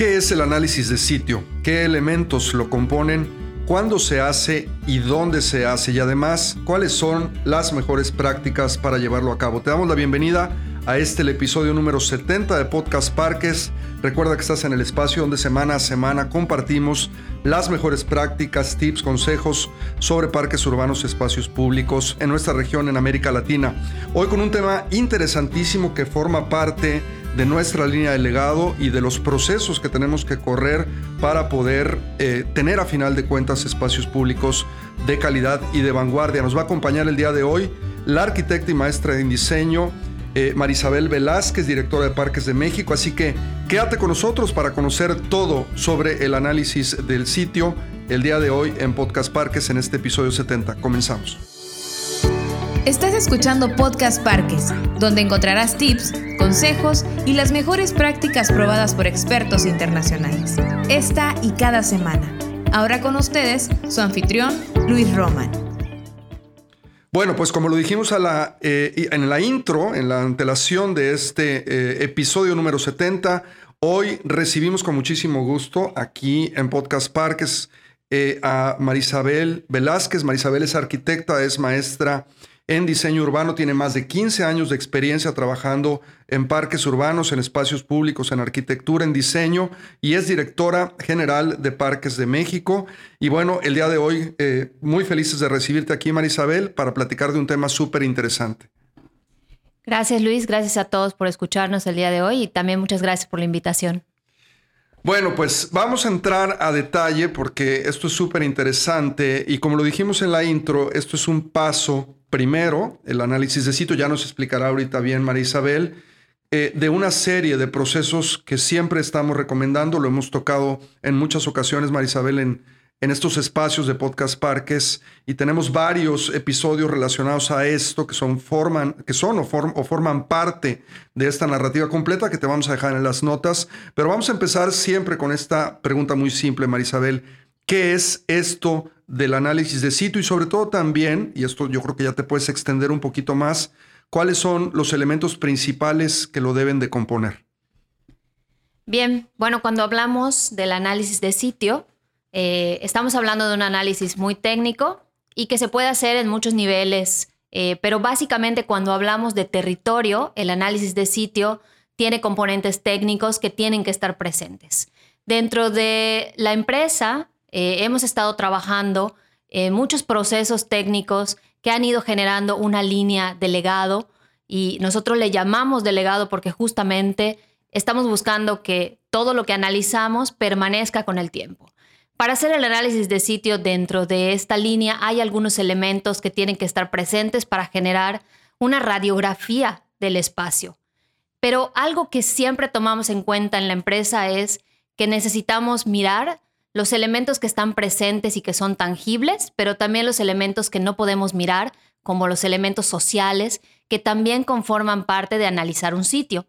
¿Qué es el análisis de sitio? ¿Qué elementos lo componen? ¿Cuándo se hace y dónde se hace? Y además, ¿cuáles son las mejores prácticas para llevarlo a cabo? Te damos la bienvenida a este episodio número 70 de Podcast Parques. Recuerda que estás en el espacio donde semana a semana compartimos las mejores prácticas, tips, consejos sobre parques urbanos, espacios públicos en nuestra región, en América Latina. Hoy con un tema interesantísimo que forma parte de nuestra línea de legado y de los procesos que tenemos que correr para poder eh, tener a final de cuentas espacios públicos de calidad y de vanguardia. Nos va a acompañar el día de hoy la arquitecta y maestra en diseño eh, Marisabel Velázquez, directora de Parques de México. Así que quédate con nosotros para conocer todo sobre el análisis del sitio el día de hoy en Podcast Parques en este episodio 70. Comenzamos. Estás escuchando Podcast Parques, donde encontrarás tips, consejos y las mejores prácticas probadas por expertos internacionales. Esta y cada semana. Ahora con ustedes, su anfitrión, Luis Roman. Bueno, pues como lo dijimos eh, en la intro, en la antelación de este eh, episodio número 70, hoy recibimos con muchísimo gusto aquí en Podcast Parques eh, a Marisabel Velázquez. Marisabel es arquitecta, es maestra en diseño urbano, tiene más de 15 años de experiencia trabajando en parques urbanos, en espacios públicos, en arquitectura, en diseño y es directora general de Parques de México. Y bueno, el día de hoy eh, muy felices de recibirte aquí, Marisabel, para platicar de un tema súper interesante. Gracias Luis, gracias a todos por escucharnos el día de hoy y también muchas gracias por la invitación. Bueno, pues vamos a entrar a detalle porque esto es súper interesante y como lo dijimos en la intro, esto es un paso primero, el análisis de sitio, ya nos explicará ahorita bien María Isabel, eh, de una serie de procesos que siempre estamos recomendando, lo hemos tocado en muchas ocasiones, María Isabel, en, en estos espacios de podcast parques y tenemos varios episodios relacionados a esto que son, forman, que son o, forman parte de esta narrativa completa que te vamos a dejar en las notas. Pero vamos a empezar siempre con esta pregunta muy simple, Marisabel. ¿Qué es esto del análisis de sitio? Y sobre todo también, y esto yo creo que ya te puedes extender un poquito más, ¿cuáles son los elementos principales que lo deben de componer? Bien, bueno, cuando hablamos del análisis de sitio, eh, estamos hablando de un análisis muy técnico y que se puede hacer en muchos niveles, eh, pero básicamente cuando hablamos de territorio, el análisis de sitio tiene componentes técnicos que tienen que estar presentes. Dentro de la empresa eh, hemos estado trabajando en muchos procesos técnicos que han ido generando una línea de legado y nosotros le llamamos delegado porque justamente estamos buscando que todo lo que analizamos permanezca con el tiempo. Para hacer el análisis de sitio dentro de esta línea hay algunos elementos que tienen que estar presentes para generar una radiografía del espacio. Pero algo que siempre tomamos en cuenta en la empresa es que necesitamos mirar los elementos que están presentes y que son tangibles, pero también los elementos que no podemos mirar, como los elementos sociales, que también conforman parte de analizar un sitio.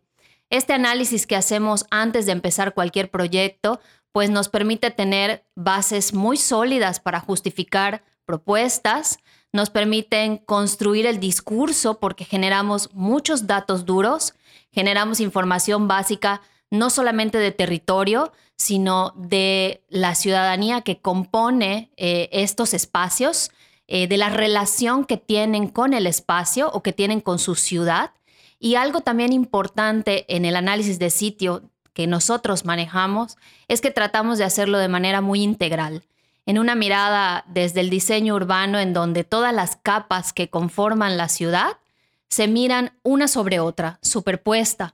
Este análisis que hacemos antes de empezar cualquier proyecto pues nos permite tener bases muy sólidas para justificar propuestas, nos permiten construir el discurso porque generamos muchos datos duros, generamos información básica no solamente de territorio, sino de la ciudadanía que compone eh, estos espacios, eh, de la relación que tienen con el espacio o que tienen con su ciudad. Y algo también importante en el análisis de sitio que nosotros manejamos es que tratamos de hacerlo de manera muy integral, en una mirada desde el diseño urbano en donde todas las capas que conforman la ciudad se miran una sobre otra, superpuesta.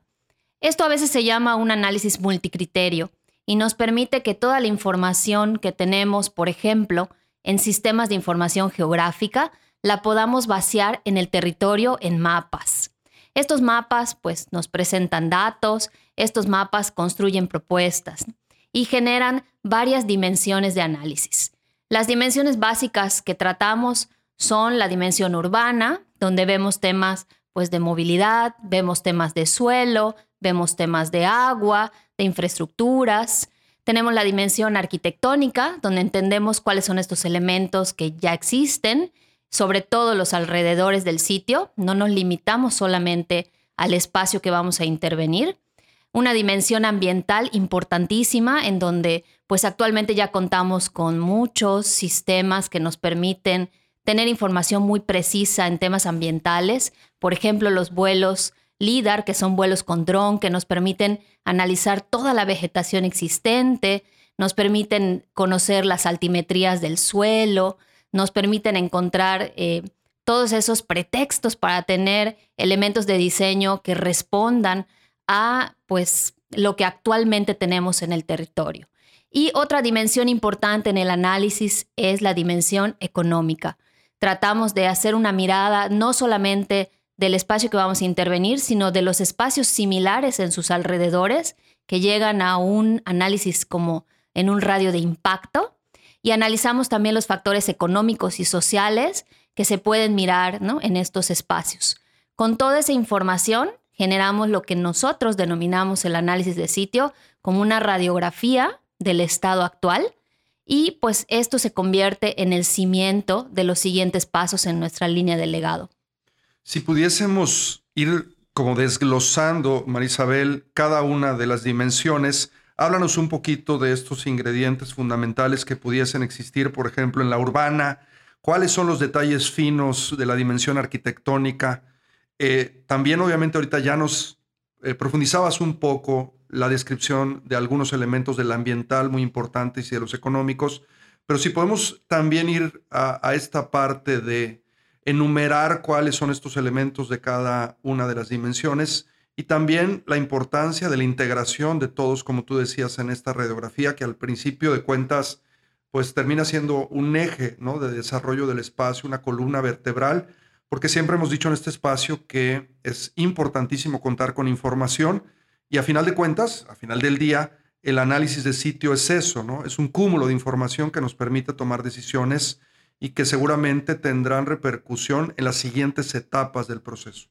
Esto a veces se llama un análisis multicriterio y nos permite que toda la información que tenemos, por ejemplo, en sistemas de información geográfica, la podamos vaciar en el territorio en mapas. Estos mapas pues nos presentan datos, estos mapas construyen propuestas y generan varias dimensiones de análisis. Las dimensiones básicas que tratamos son la dimensión urbana, donde vemos temas pues de movilidad, vemos temas de suelo, vemos temas de agua, de infraestructuras. Tenemos la dimensión arquitectónica, donde entendemos cuáles son estos elementos que ya existen, sobre todo los alrededores del sitio. No nos limitamos solamente al espacio que vamos a intervenir. una dimensión ambiental importantísima en donde pues actualmente ya contamos con muchos sistemas que nos permiten tener información muy precisa en temas ambientales, por ejemplo los vuelos LIDAR, que son vuelos con dron, que nos permiten analizar toda la vegetación existente, nos permiten conocer las altimetrías del suelo, nos permiten encontrar eh, todos esos pretextos para tener elementos de diseño que respondan a pues lo que actualmente tenemos en el territorio. Y otra dimensión importante en el análisis es la dimensión económica. Tratamos de hacer una mirada no solamente del espacio que vamos a intervenir, sino de los espacios similares en sus alrededores que llegan a un análisis como en un radio de impacto. Y analizamos también los factores económicos y sociales que se pueden mirar en estos espacios. Con toda esa información generamos lo que nosotros denominamos el análisis de sitio como una radiografía del estado actual y pues esto se convierte en el cimiento de los siguientes pasos en nuestra línea de legado. Si pudiésemos ir como desglosando, Marisabel, cada una de las dimensiones, háblanos un poquito de estos ingredientes fundamentales que pudiesen existir, por ejemplo, en la urbana, cuáles son los detalles finos de la dimensión arquitectónica. Eh, también, obviamente, ahorita ya nos eh, profundizabas un poco la descripción de algunos elementos del ambiental muy importantes y de los económicos, pero si podemos también ir a esta parte de enumerar cuáles son estos elementos de cada una de las dimensiones y también la importancia de la integración de todos, como tú decías, en esta radiografía, que al principio de cuentas, pues termina siendo un eje ¿no? de desarrollo del espacio, una columna vertebral, porque siempre hemos dicho en este espacio que es importantísimo contar con información y a final de cuentas, a final del día, el análisis de sitio es eso, ¿no? Es un cúmulo de información que nos permite tomar decisiones y que seguramente tendrán repercusión en las siguientes etapas del proceso.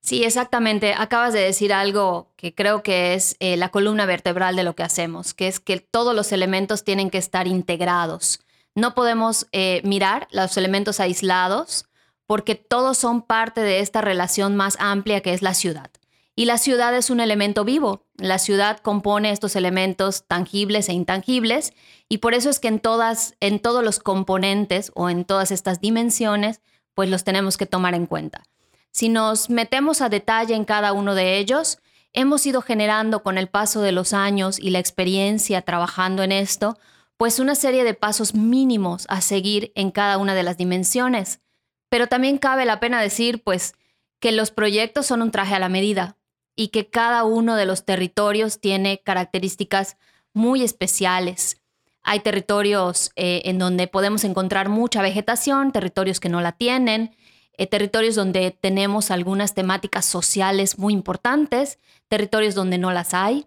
Sí, exactamente. Acabas de decir algo que creo que es eh, la columna vertebral de lo que hacemos, que es que todos los elementos tienen que estar integrados. No podemos eh, mirar los elementos aislados porque todos son parte de esta relación más amplia que es la ciudad. Y la ciudad es un elemento vivo. La ciudad compone estos elementos tangibles e intangibles y por eso es que en todas en todos los componentes o en todas estas dimensiones, pues los tenemos que tomar en cuenta. Si nos metemos a detalle en cada uno de ellos, hemos ido generando con el paso de los años y la experiencia trabajando en esto, pues una serie de pasos mínimos a seguir en cada una de las dimensiones. Pero también cabe la pena decir, pues, que los proyectos son un traje a la medida y que cada uno de los territorios tiene características muy especiales. Hay territorios eh, en donde podemos encontrar mucha vegetación, territorios que no la tienen, eh, territorios donde tenemos algunas temáticas sociales muy importantes, territorios donde no las hay.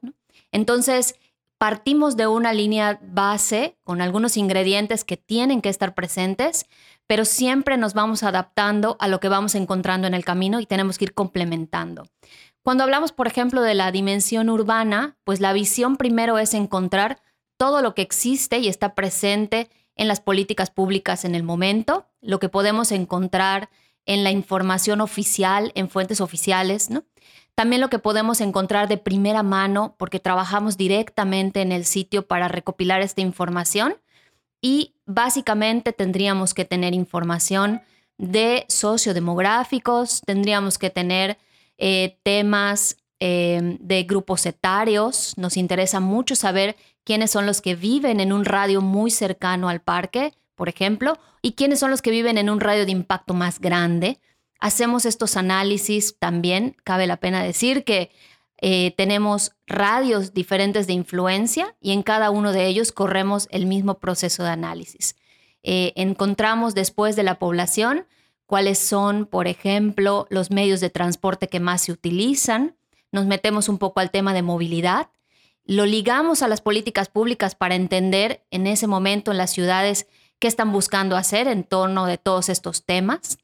Entonces, partimos de una línea base con algunos ingredientes que tienen que estar presentes, pero siempre nos vamos adaptando a lo que vamos encontrando en el camino y tenemos que ir complementando. Cuando hablamos, por ejemplo, de la dimensión urbana, pues la visión primero es encontrar todo lo que existe y está presente en las políticas públicas en el momento, lo que podemos encontrar en la información oficial, en fuentes oficiales, ¿no? También lo que podemos encontrar de primera mano, porque trabajamos directamente en el sitio para recopilar esta información. Y básicamente tendríamos que tener información de sociodemográficos, tendríamos que tener eh, temas eh, de grupos etarios. Nos interesa mucho saber quiénes son los que viven en un radio muy cercano al parque, por ejemplo, y quiénes son los que viven en un radio de impacto más grande. Hacemos estos análisis también, cabe la pena decir que eh, tenemos radios diferentes de influencia y en cada uno de ellos corremos el mismo proceso de análisis. encontramos después de la población cuáles son, por ejemplo, los medios de transporte que más se utilizan. Nos metemos un poco al tema de movilidad. Lo ligamos a las políticas públicas para entender en ese momento en las ciudades qué están buscando hacer en torno de todos estos temas.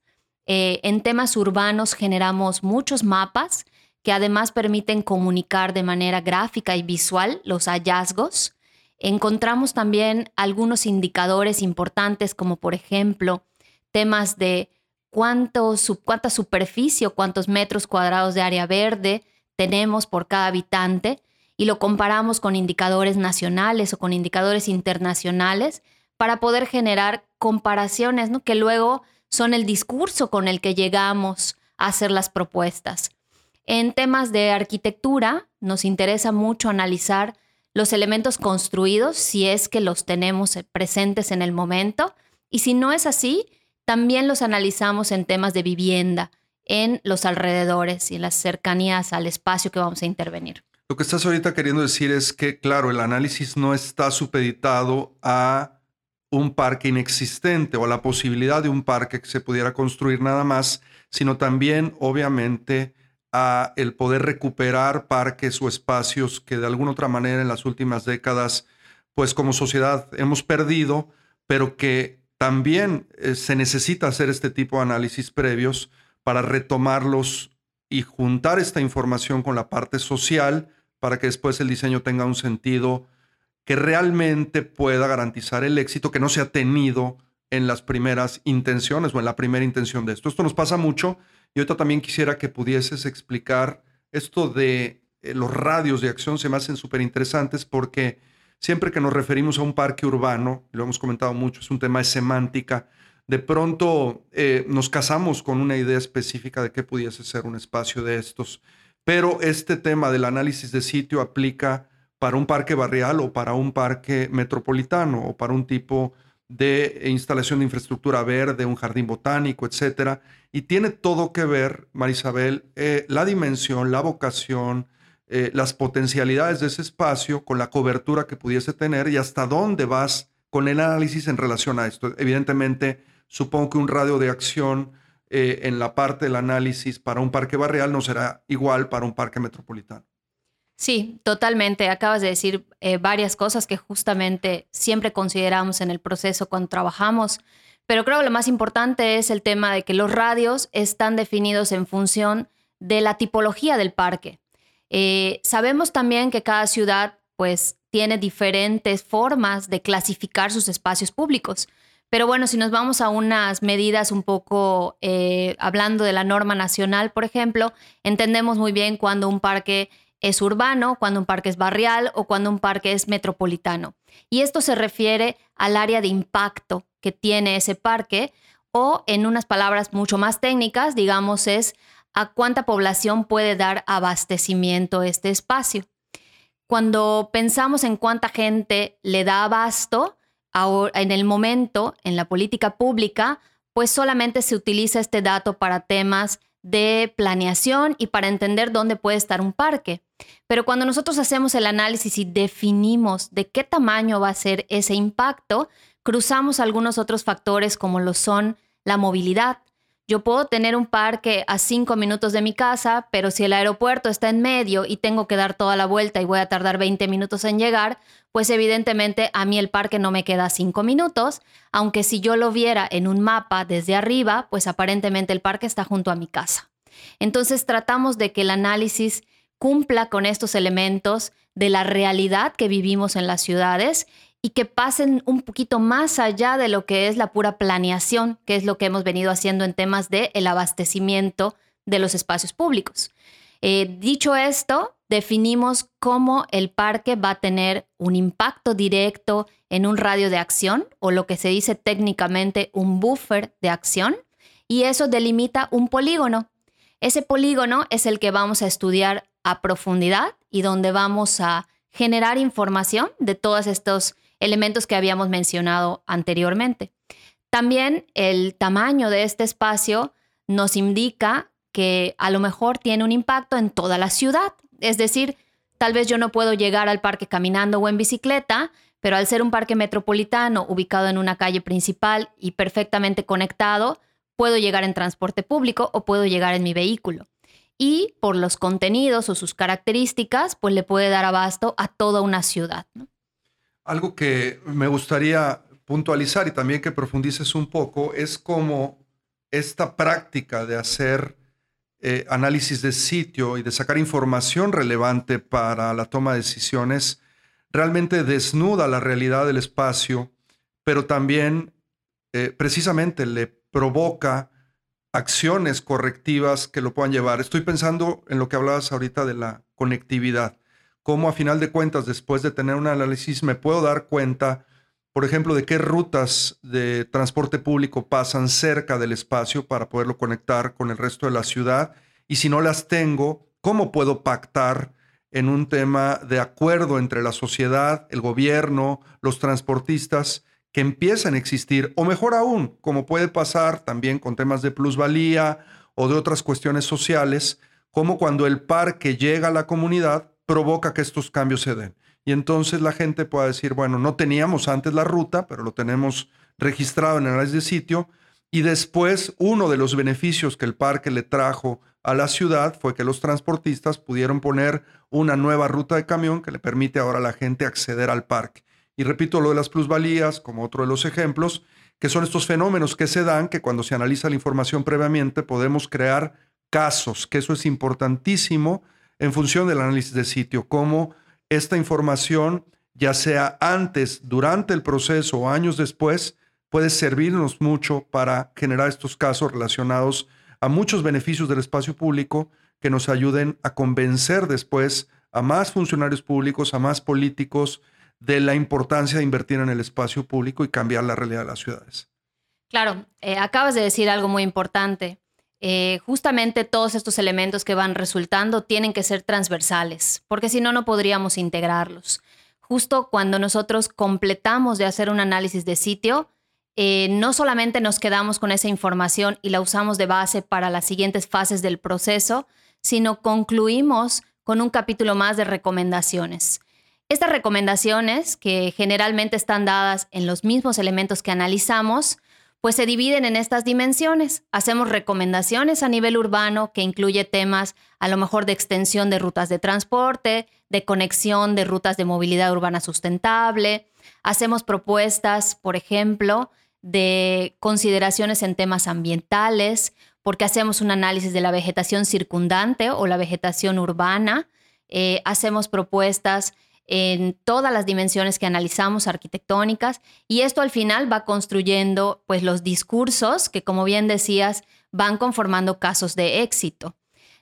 Eh, en temas urbanos generamos muchos mapas que además permiten comunicar de manera gráfica y visual los hallazgos. Encontramos también algunos indicadores importantes como por ejemplo temas de cuánta superficie o cuántos metros cuadrados de área verde tenemos por cada habitante y lo comparamos con indicadores nacionales o con indicadores internacionales para poder generar comparaciones, que luego son el discurso con el que llegamos a hacer las propuestas. En temas de arquitectura, nos interesa mucho analizar los elementos construidos, si es que los tenemos presentes en el momento, y si no es así, también los analizamos en temas de vivienda, en los alrededores y en las cercanías al espacio que vamos a intervenir. Lo que estás ahorita queriendo decir es que, claro, el análisis no está supeditado a un parque inexistente o a la posibilidad de un parque que se pudiera construir nada más, sino también, obviamente, a el poder recuperar parques o espacios que de alguna otra manera en las últimas décadas, pues como sociedad hemos perdido, pero que también eh, se necesita hacer este tipo de análisis previos para retomarlos y juntar esta información con la parte social para que después el diseño tenga un sentido que realmente pueda garantizar el éxito que no se ha tenido en las primeras intenciones o en la primera intención de esto. Esto nos pasa mucho y ahorita también quisiera que pudieses explicar esto de eh, los radios de acción, se me hacen súper interesantes porque siempre que nos referimos a un parque urbano, lo hemos comentado mucho, es un tema de semántica, de pronto eh, nos casamos con una idea específica de qué pudiese ser un espacio de estos, pero este tema del análisis de sitio aplica para un parque barrial o para un parque metropolitano o para un tipo de instalación de infraestructura verde, un jardín botánico, etcétera, y tiene todo que ver, Marisabel, eh, la dimensión, la vocación, eh, las potencialidades de ese espacio con la cobertura que pudiese tener y hasta dónde vas con el análisis en relación a esto. Evidentemente, supongo que un radio de acción eh, en la parte del análisis para un parque barrial no será igual para un parque metropolitano. Sí, totalmente. Acabas de decir eh, varias cosas que justamente siempre consideramos en el proceso cuando trabajamos, pero creo que lo más importante es el tema de que los radios están definidos en función de la tipología del parque. Eh, sabemos también que cada ciudad pues tiene diferentes formas de clasificar sus espacios públicos. Pero bueno, si nos vamos a unas medidas un poco, eh, hablando de la norma nacional, por ejemplo, entendemos muy bien cuando un parque es urbano, cuando un parque es barrial o cuando un parque es metropolitano. Y esto se refiere al área de impacto que tiene ese parque o en unas palabras mucho más técnicas, digamos, es a cuánta población puede dar abastecimiento este espacio. Cuando pensamos en cuánta gente le da abasto, en el momento, en la política pública, pues solamente se utiliza este dato para temas de planeación y para entender dónde puede estar un parque. Pero cuando nosotros hacemos el análisis y definimos de qué tamaño va a ser ese impacto, cruzamos algunos otros factores como lo son la movilidad, yo puedo tener un parque a cinco minutos de mi casa, pero si el aeropuerto está en medio y tengo que dar toda la vuelta y voy a tardar 20 minutos en llegar, pues evidentemente a mí el parque no me queda cinco minutos, aunque si yo lo viera en un mapa desde arriba, pues aparentemente el parque está junto a mi casa. Entonces tratamos de que el análisis cumpla con estos elementos de la realidad que vivimos en las ciudades y que pasen un poquito más allá de lo que es la pura planeación, que es lo que hemos venido haciendo en temas de el abastecimiento de los espacios públicos. Eh, dicho esto, definimos cómo el parque va a tener un impacto directo en un radio de acción o lo que se dice técnicamente un buffer de acción y eso delimita un polígono. Ese polígono es el que vamos a estudiar a profundidad y donde vamos a generar información de todos estos elementos que habíamos mencionado anteriormente. También el tamaño de este espacio nos indica que a lo mejor tiene un impacto en toda la ciudad. Es decir, tal vez yo no puedo llegar al parque caminando o en bicicleta, pero al ser un parque metropolitano ubicado en una calle principal y perfectamente conectado, puedo llegar en transporte público o puedo llegar en mi vehículo. Y por los contenidos o sus características, pues le puede dar abasto a toda una ciudad. Algo que me gustaría puntualizar y también que profundices un poco es cómo esta práctica de hacer eh, análisis de sitio y de sacar información relevante para la toma de decisiones realmente desnuda la realidad del espacio, pero también eh, precisamente le provoca acciones correctivas que lo puedan llevar. Estoy pensando en lo que hablabas ahorita de la conectividad, cómo a final de cuentas, después de tener un análisis, me puedo dar cuenta, por ejemplo, de qué rutas de transporte público pasan cerca del espacio para poderlo conectar con el resto de la ciudad. Y si no las tengo, ¿cómo puedo pactar en un tema de acuerdo entre la sociedad, el gobierno, los transportistas? que empiezan a existir, o mejor aún, como puede pasar también con temas de plusvalía o de otras cuestiones sociales, como cuando el parque llega a la comunidad, provoca que estos cambios se den. Y entonces la gente pueda decir, bueno, no teníamos antes la ruta, pero lo tenemos registrado en el análisis de sitio, y después uno de los beneficios que el parque le trajo a la ciudad fue que los transportistas pudieron poner una nueva ruta de camión que le permite ahora a la gente acceder al parque. Y repito lo de las plusvalías como otro de los ejemplos, que son estos fenómenos que se dan, que cuando se analiza la información previamente podemos crear casos, que eso es importantísimo en función del análisis de sitio, cómo esta información, ya sea antes, durante el proceso o años después, puede servirnos mucho para generar estos casos relacionados a muchos beneficios del espacio público que nos ayuden a convencer después a más funcionarios públicos, a más políticos, de la importancia de invertir en el espacio público y cambiar la realidad de las ciudades. Claro, eh, acabas de decir algo muy importante. Eh, justamente todos estos elementos que van resultando tienen que ser transversales, porque si no, no podríamos integrarlos. Justo cuando nosotros completamos de hacer un análisis de sitio, eh, no solamente nos quedamos con esa información y la usamos de base para las siguientes fases del proceso, sino concluimos con un capítulo más de recomendaciones. Estas recomendaciones, que generalmente están dadas en los mismos elementos que analizamos, pues se dividen en estas dimensiones. Hacemos recomendaciones a nivel urbano que incluye temas a lo mejor de extensión de rutas de transporte, de conexión de rutas de movilidad urbana sustentable. Hacemos propuestas, por ejemplo, de consideraciones en temas ambientales, porque hacemos un análisis de la vegetación circundante o la vegetación urbana. Eh, hacemos propuestas en todas las dimensiones que analizamos arquitectónicas y esto al final va construyendo pues los discursos que como bien decías van conformando casos de éxito.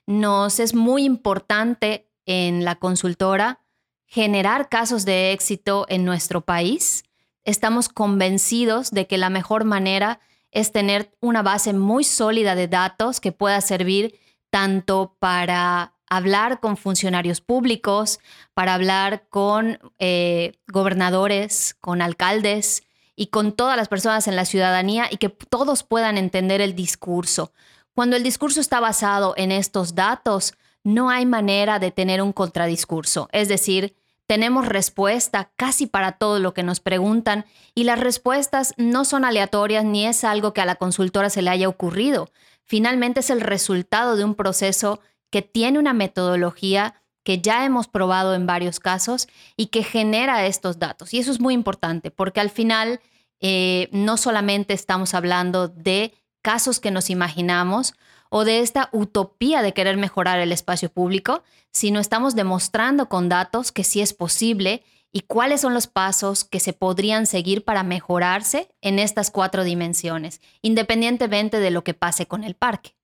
Nos es muy importante en la consultora generar casos de éxito en nuestro país. Estamos convencidos de que la mejor manera es tener una base muy sólida de datos que pueda servir tanto para hablar con funcionarios públicos, para hablar con eh, gobernadores, con alcaldes y con todas las personas en la ciudadanía y que todos puedan entender el discurso. Cuando el discurso está basado en estos datos, no hay manera de tener un contradiscurso. Es decir, tenemos respuesta casi para todo lo que nos preguntan y las respuestas no son aleatorias ni es algo que a la consultora se le haya ocurrido. Finalmente es el resultado de un proceso que tiene una metodología que ya hemos probado en varios casos y que genera estos datos. Y eso es muy importante porque al final eh, no solamente estamos hablando de casos que nos imaginamos o de esta utopía de querer mejorar el espacio público, sino estamos demostrando con datos que sí es posible y cuáles son los pasos que se podrían seguir para mejorarse en estas cuatro dimensiones, independientemente de lo que pase con el parque.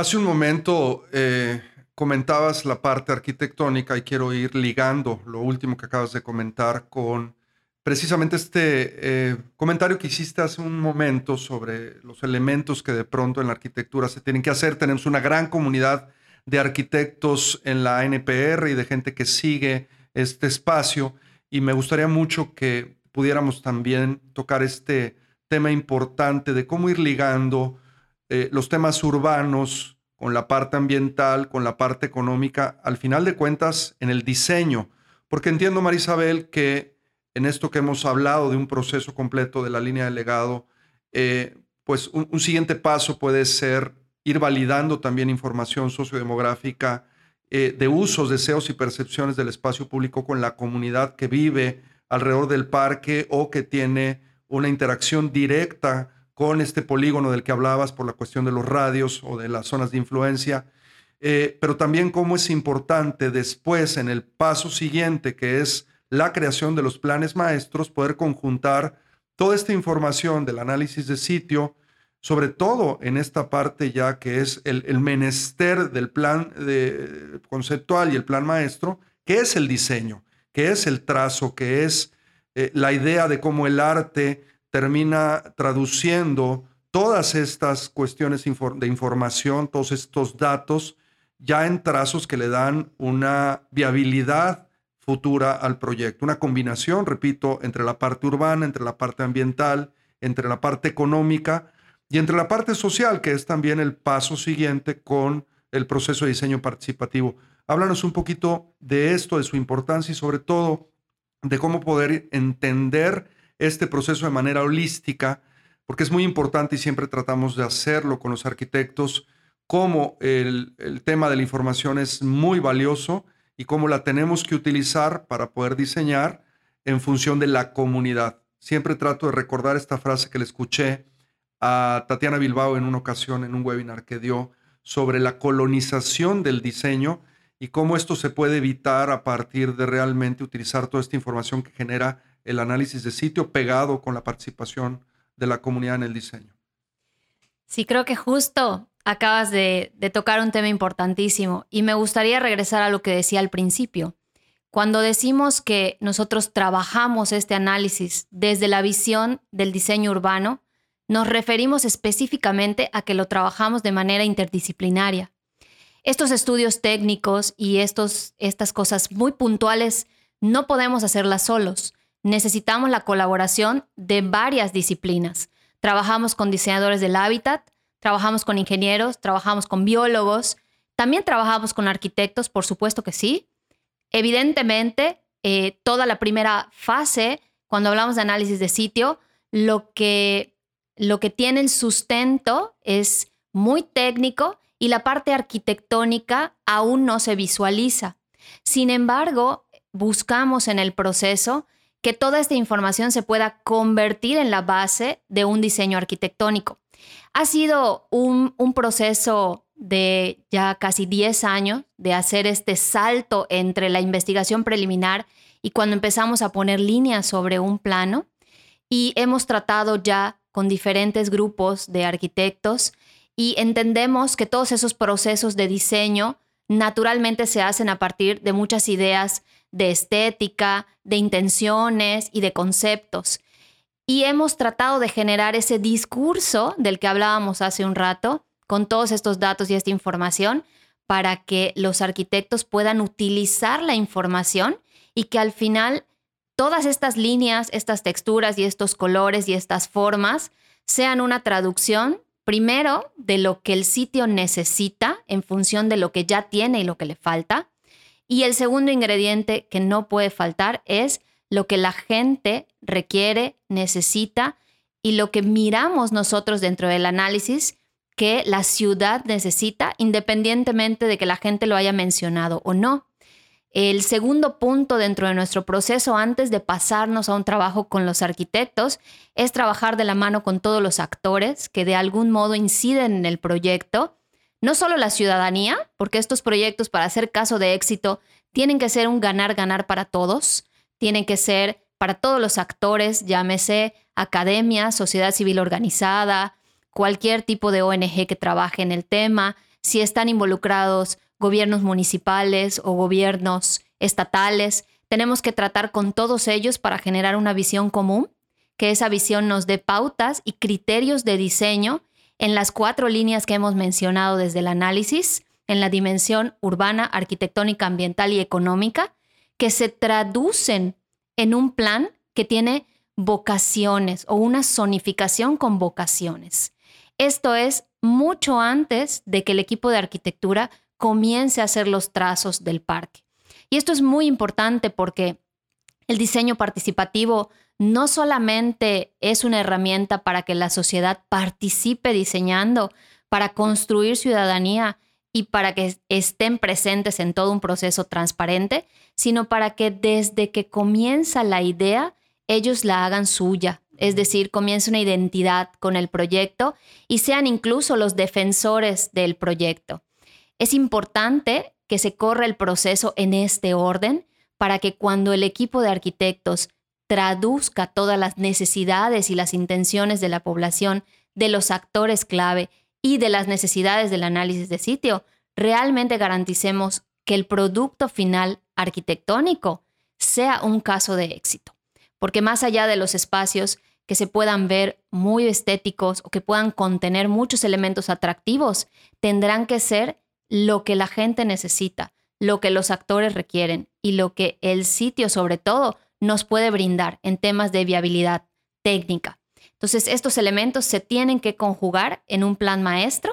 Hace un momento eh, comentabas la parte arquitectónica y quiero ir ligando lo último que acabas de comentar con precisamente este eh, comentario que hiciste hace un momento sobre los elementos que de pronto en la arquitectura se tienen que hacer. Tenemos una gran comunidad de arquitectos en la NPR y de gente que sigue este espacio y me gustaría mucho que pudiéramos también tocar este tema importante de cómo ir ligando eh, los temas urbanos con la parte ambiental, con la parte económica, al final de cuentas en el diseño. Porque entiendo, Marisabel, que en esto que hemos hablado de un proceso completo de la línea de legado, eh, pues un, siguiente paso puede ser ir validando también información sociodemográfica eh, de usos, deseos y percepciones del espacio público con la comunidad que vive alrededor del parque o que tiene una interacción directa con este polígono del que hablabas por la cuestión de los radios o de las zonas de influencia, eh, pero también cómo es importante después, en el paso siguiente, que es la creación de los planes maestros, poder conjuntar toda esta información del análisis de sitio sobre todo en esta parte ya que es el, menester del plan conceptual y el plan maestro, que es el diseño, que es el trazo, que es eh, la idea de cómo el arte termina traduciendo todas estas cuestiones de información, todos estos datos, ya en trazos que le dan una viabilidad futura al proyecto. Una combinación, repito, entre la parte urbana, entre la parte ambiental, entre la parte económica y entre la parte social, que es también el paso siguiente con el proceso de diseño participativo. Háblanos un poquito de esto, de su importancia y sobre todo de cómo poder entender este proceso de manera holística, porque es muy importante y siempre tratamos de hacerlo con los arquitectos, cómo el, el tema de la información es muy valioso y cómo la tenemos que utilizar para poder diseñar en función de la comunidad. Siempre trato de recordar esta frase que le escuché a Tatiana Bilbao en una ocasión en un webinar que dio sobre la colonización del diseño y cómo esto se puede evitar a partir de realmente utilizar toda esta información que genera el análisis de sitio pegado con la participación de la comunidad en el diseño. Sí, creo que justo acabas de, tocar un tema importantísimo y me gustaría regresar a lo que decía al principio. Cuando decimos que nosotros trabajamos este análisis desde la visión del diseño urbano, nos referimos específicamente a que lo trabajamos de manera interdisciplinaria. Estos estudios técnicos y estos, estas cosas muy puntuales no podemos hacerlas solos. Necesitamos la colaboración de varias disciplinas. Trabajamos con diseñadores del hábitat, trabajamos con ingenieros, trabajamos con biólogos, también trabajamos con arquitectos, por supuesto que sí. Evidentemente, eh, toda la primera fase, cuando hablamos de análisis de sitio, lo que, lo que tiene el sustento es muy técnico y la parte arquitectónica aún no se visualiza. Sin embargo, buscamos en el proceso que toda esta información se pueda convertir en la base de un diseño arquitectónico. Ha sido un, proceso de ya casi 10 años de hacer este salto entre la investigación preliminar y cuando empezamos a poner líneas sobre un plano. Y hemos tratado ya con diferentes grupos de arquitectos y entendemos que todos esos procesos de diseño naturalmente se hacen a partir de muchas ideas de estética, de intenciones y de conceptos y hemos tratado de generar ese discurso del que hablábamos hace un rato, con todos estos datos y esta información, para que los arquitectos puedan utilizar la información y que al final todas estas líneas, estas texturas y estos colores y estas formas sean una traducción, primero, de lo que el sitio necesita en función de lo que ya tiene y lo que le falta. Y el segundo ingrediente que no puede faltar es lo que la gente requiere, necesita y lo que miramos nosotros dentro del análisis que la ciudad necesita, independientemente de que la gente lo haya mencionado o no. El segundo punto dentro de nuestro proceso, antes de pasarnos a un trabajo con los arquitectos, es trabajar de la mano con todos los actores que de algún modo inciden en el proyecto. No solo la ciudadanía, porque estos proyectos para hacer caso de éxito tienen que ser un ganar-ganar para todos, tienen que ser para todos los actores, llámese academia, sociedad civil organizada, cualquier tipo de ONG que trabaje en el tema, si están involucrados gobiernos municipales o gobiernos estatales, tenemos que tratar con todos ellos para generar una visión común, que esa visión nos dé pautas y criterios de diseño en las cuatro líneas que hemos mencionado desde el análisis, en la dimensión urbana, arquitectónica, ambiental y económica, que se traducen en un plan que tiene vocaciones o una zonificación con vocaciones. Esto es mucho antes de que el equipo de arquitectura comience a hacer los trazos del parque. Y esto es muy importante porque el diseño participativo no solamente es una herramienta para que la sociedad participe diseñando, para construir ciudadanía, y para que estén presentes en todo un proceso transparente, sino para que desde que comienza la idea, ellos la hagan suya, es decir, comience una identidad con el proyecto y sean incluso los defensores del proyecto. Es importante que se corra el proceso en este orden para que cuando el equipo de arquitectos traduzca todas las necesidades y las intenciones de la población de los actores clave y de las necesidades del análisis de sitio, realmente garanticemos que el producto final arquitectónico sea un caso de éxito. Porque más allá de los espacios que se puedan ver muy estéticos o que puedan contener muchos elementos atractivos, tendrán que ser lo que la gente necesita, lo que los actores requieren y lo que el sitio sobre todo nos puede brindar en temas de viabilidad técnica. Entonces, estos elementos se tienen que conjugar en un plan maestro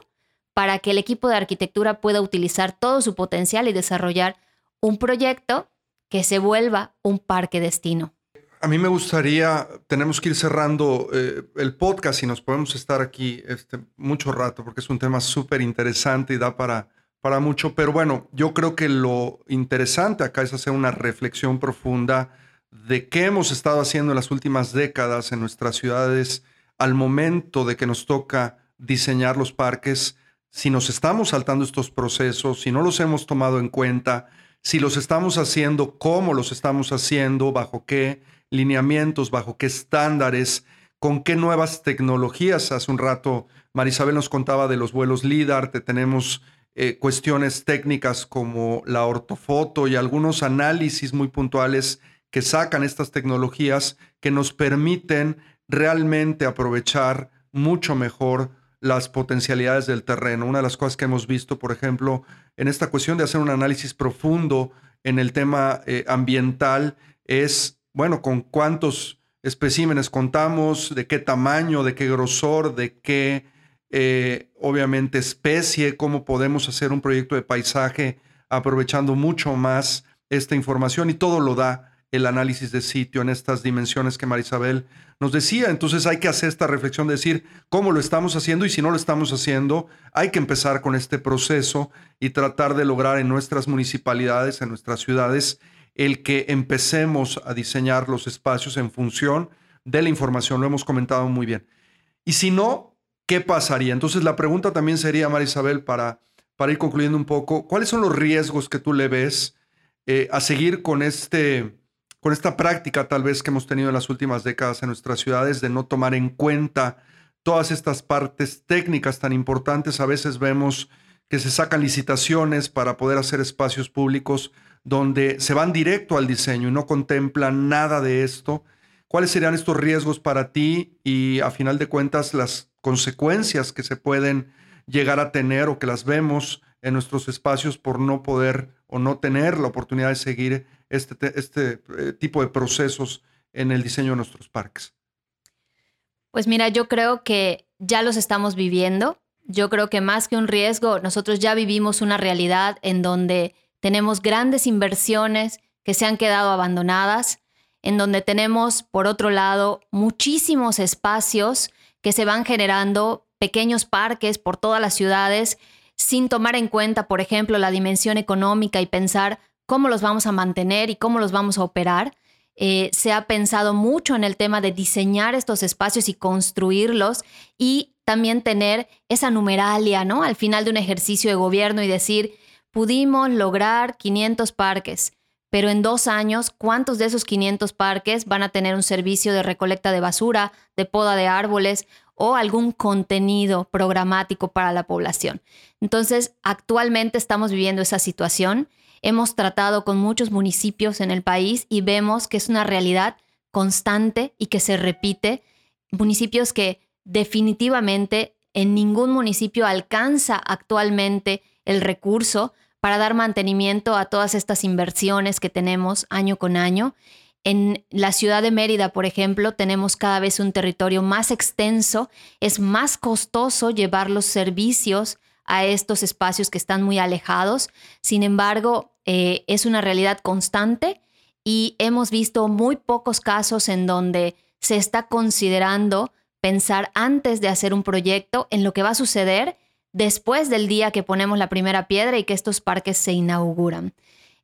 para que el equipo de arquitectura pueda utilizar todo su potencial y desarrollar un proyecto que se vuelva un parque destino. A mí me gustaría, tenemos que ir cerrando eh, el podcast y nos podemos estar aquí este, mucho rato porque es un tema súper interesante y da para, para mucho, pero bueno, yo creo que lo interesante acá es hacer una reflexión profunda de qué hemos estado haciendo en las últimas décadas en nuestras ciudades al momento de que nos toca diseñar los parques, si nos estamos saltando estos procesos, si no los hemos tomado en cuenta, si los estamos haciendo, cómo los estamos haciendo, bajo qué lineamientos, bajo qué estándares, con qué nuevas tecnologías. Hace un rato Marisabel nos contaba de los vuelos LIDAR, tenemos eh, cuestiones técnicas como la ortofoto y algunos análisis muy puntuales que sacan estas tecnologías que nos permiten realmente aprovechar mucho mejor las potencialidades del terreno. Una de las cosas que hemos visto, por ejemplo, en esta cuestión de hacer un análisis profundo en el tema eh, ambiental es, bueno, con cuántos especímenes contamos, de qué tamaño, de qué grosor, de qué, eh, obviamente, especie, cómo podemos hacer un proyecto de paisaje aprovechando mucho más esta información y todo lo da el análisis de sitio en estas dimensiones que Marisabel nos decía. Entonces hay que hacer esta reflexión de decir cómo lo estamos haciendo y si no lo estamos haciendo, hay que empezar con este proceso y tratar de lograr en nuestras municipalidades, en nuestras ciudades, el que empecemos a diseñar los espacios en función de la información. Lo hemos comentado muy bien. Y si no, ¿qué pasaría? Entonces la pregunta también sería, Marisabel, para, para ir concluyendo un poco, ¿cuáles son los riesgos que tú le ves eh, a seguir con este con esta práctica tal vez que hemos tenido en las últimas décadas en nuestras ciudades de no tomar en cuenta todas estas partes técnicas tan importantes. A veces vemos que se sacan licitaciones para poder hacer espacios públicos donde se van directo al diseño y no contemplan nada de esto. ¿Cuáles serían estos riesgos para ti y a final de cuentas las consecuencias que se pueden llegar a tener o que las vemos en nuestros espacios por no poder o no tener la oportunidad de seguir este, este eh, tipo de procesos en el diseño de nuestros parques? Pues mira, yo creo que ya los estamos viviendo. Yo creo que más que un riesgo, nosotros ya vivimos una realidad en donde tenemos grandes inversiones que se han quedado abandonadas, en donde tenemos, por otro lado, muchísimos espacios que se van generando, pequeños parques por todas las ciudades, sin tomar en cuenta, por ejemplo, la dimensión económica y pensar cómo los vamos a mantener y cómo los vamos a operar. Eh, se ha pensado mucho en el tema de diseñar estos espacios y construirlos y también tener esa numeralia, ¿no? Al final de un ejercicio de gobierno y decir, pudimos lograr 500 parques, pero en dos años, ¿cuántos de esos 500 parques van a tener un servicio de recolecta de basura, de poda de árboles o algún contenido programático para la población? Entonces, actualmente estamos viviendo esa situación Hemos tratado con muchos municipios en el país y vemos que es una realidad constante y que se repite. Municipios que definitivamente en ningún municipio alcanza actualmente el recurso para dar mantenimiento a todas estas inversiones que tenemos año con año. En la ciudad de Mérida, por ejemplo, tenemos cada vez un territorio más extenso, es más costoso llevar los servicios a estos espacios que están muy alejados. Sin embargo, eh, es una realidad constante y hemos visto muy pocos casos en donde se está considerando pensar antes de hacer un proyecto en lo que va a suceder después del día que ponemos la primera piedra y que estos parques se inauguran.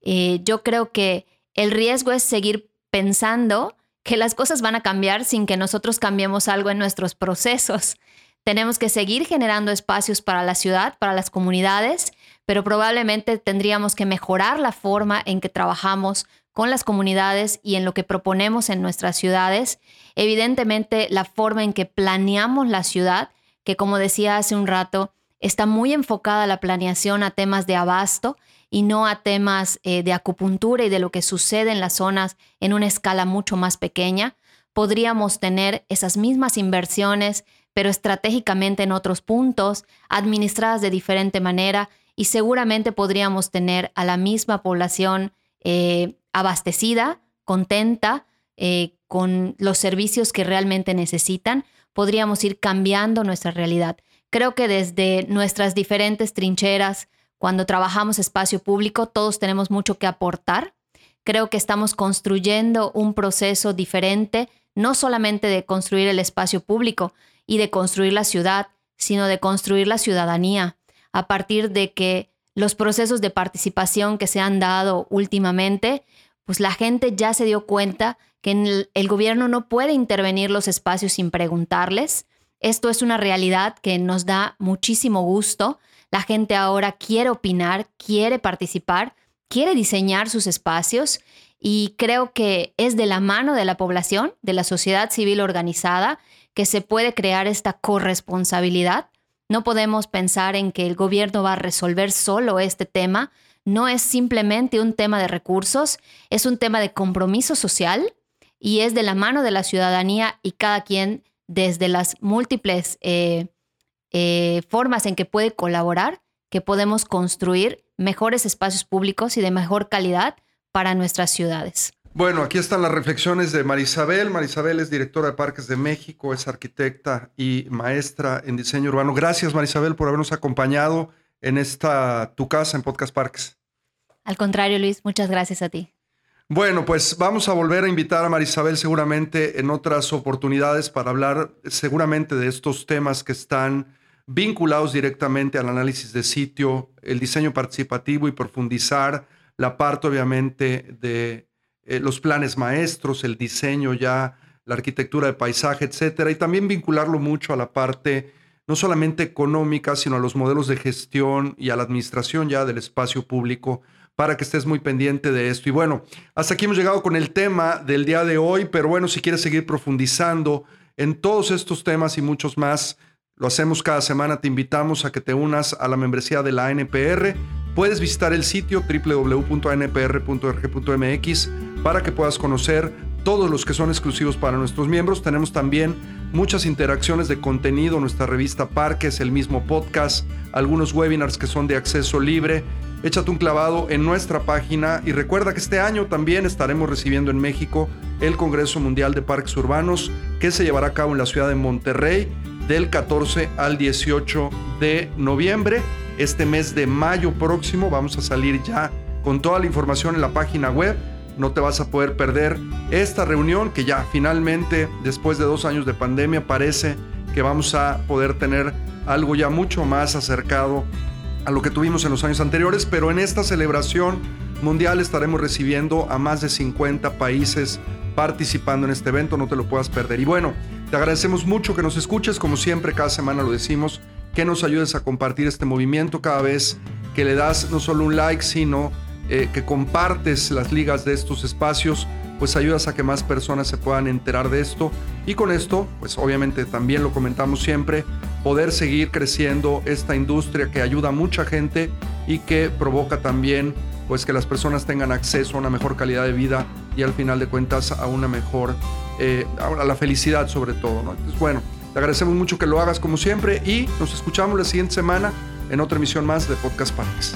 Eh, yo creo que el riesgo es seguir pensando que las cosas van a cambiar sin que nosotros cambiemos algo en nuestros procesos. Tenemos que seguir generando espacios para la ciudad, para las comunidades, pero probablemente tendríamos que mejorar la forma en que trabajamos con las comunidades y en lo que proponemos en nuestras ciudades. Evidentemente, la forma en que planeamos la ciudad que como decía hace un rato, está muy enfocada la planeación a temas de abasto y no a temas eh, de acupuntura y de lo que sucede en las zonas en una escala mucho más pequeña, podríamos tener esas mismas inversiones, pero estratégicamente en otros puntos, administradas de diferente manera, y seguramente podríamos tener a la misma población eh, abastecida, contenta, eh, con los servicios que realmente necesitan, podríamos ir cambiando nuestra realidad. Creo que desde nuestras diferentes trincheras, cuando trabajamos espacio público, todos tenemos mucho que aportar. Creo que estamos construyendo un proceso diferente, no solamente de construir el espacio público y de construir la ciudad, sino de construir la ciudadanía, a partir de que los procesos de participación que se han dado últimamente, pues la gente ya se dio cuenta que el, gobierno no puede intervenir los espacios sin preguntarles. Esto es una realidad que nos da muchísimo gusto. La gente ahora quiere opinar, quiere participar, quiere diseñar sus espacios y creo que es de la mano de la población, de la sociedad civil organizada, que se puede crear esta corresponsabilidad. No podemos pensar en que el gobierno va a resolver solo este tema. No es simplemente un tema de recursos, es un tema de compromiso social y es de la mano de la ciudadanía y cada quien desde las múltiples eh, eh, formas en que puede colaborar, que podemos construir mejores espacios públicos y de mejor calidad para nuestras ciudades. Bueno, aquí están las reflexiones de Marisabel. Marisabel es directora de Parques de México, es arquitecta y maestra en diseño urbano. Gracias, Marisabel, por habernos acompañado en esta tu casa en Podcast Parques. Al contrario, Luis, muchas gracias a ti. Bueno, pues vamos a volver a invitar a Marisabel seguramente en otras oportunidades para hablar seguramente de estos temas que están vinculados directamente al análisis de sitio, el diseño participativo y profundizar la parte obviamente de eh, los planes maestros, el diseño ya, la arquitectura de paisaje, etcétera, y también vincularlo mucho a la parte no solamente económica, sino a los modelos de gestión y a la administración ya del espacio público para que estés muy pendiente de esto. Y bueno, hasta aquí hemos llegado con el tema del día de hoy, pero bueno, si quieres seguir profundizando en todos estos temas y muchos más, lo hacemos cada semana, te invitamos a que te unas a la membresía de la ANPR. Puedes visitar el sitio www.anpr.org.mx para que puedas conocer todos los que son exclusivos para nuestros miembros. Tenemos también muchas interacciones de contenido, nuestra revista Parques, el mismo podcast, algunos webinars que son de acceso libre échate un clavado en nuestra página y recuerda que este año también estaremos recibiendo en México el Congreso Mundial de Parques Urbanos que se llevará a cabo en la ciudad de Monterrey del 14 al 18 de noviembre. Este mes de mayo próximo vamos a salir ya con toda la información en la página web. No te vas a poder perder esta reunión que ya finalmente, después de dos años de pandemia, parece que vamos a poder tener algo ya mucho más acercado a lo que tuvimos en los años anteriores, pero en esta celebración mundial estaremos recibiendo a más de 50 países participando en este evento, no te lo puedas perder. Y bueno, te agradecemos mucho que nos escuches, como siempre, cada semana lo decimos, que nos ayudes a compartir este movimiento. Cada vez que le das no solo un like, sino eh, que compartes las ligas de estos espacios, pues ayudas a que más personas se puedan enterar de esto. Y con esto, pues obviamente también lo comentamos siempre, poder seguir creciendo esta industria que ayuda a mucha gente y que provoca también pues que las personas tengan acceso a una mejor calidad de vida y al final de cuentas a una mejor, eh, a la felicidad sobre todo. Entonces bueno, te agradecemos mucho que lo hagas como siempre y nos escuchamos la siguiente semana en otra emisión más de Podcast Parques.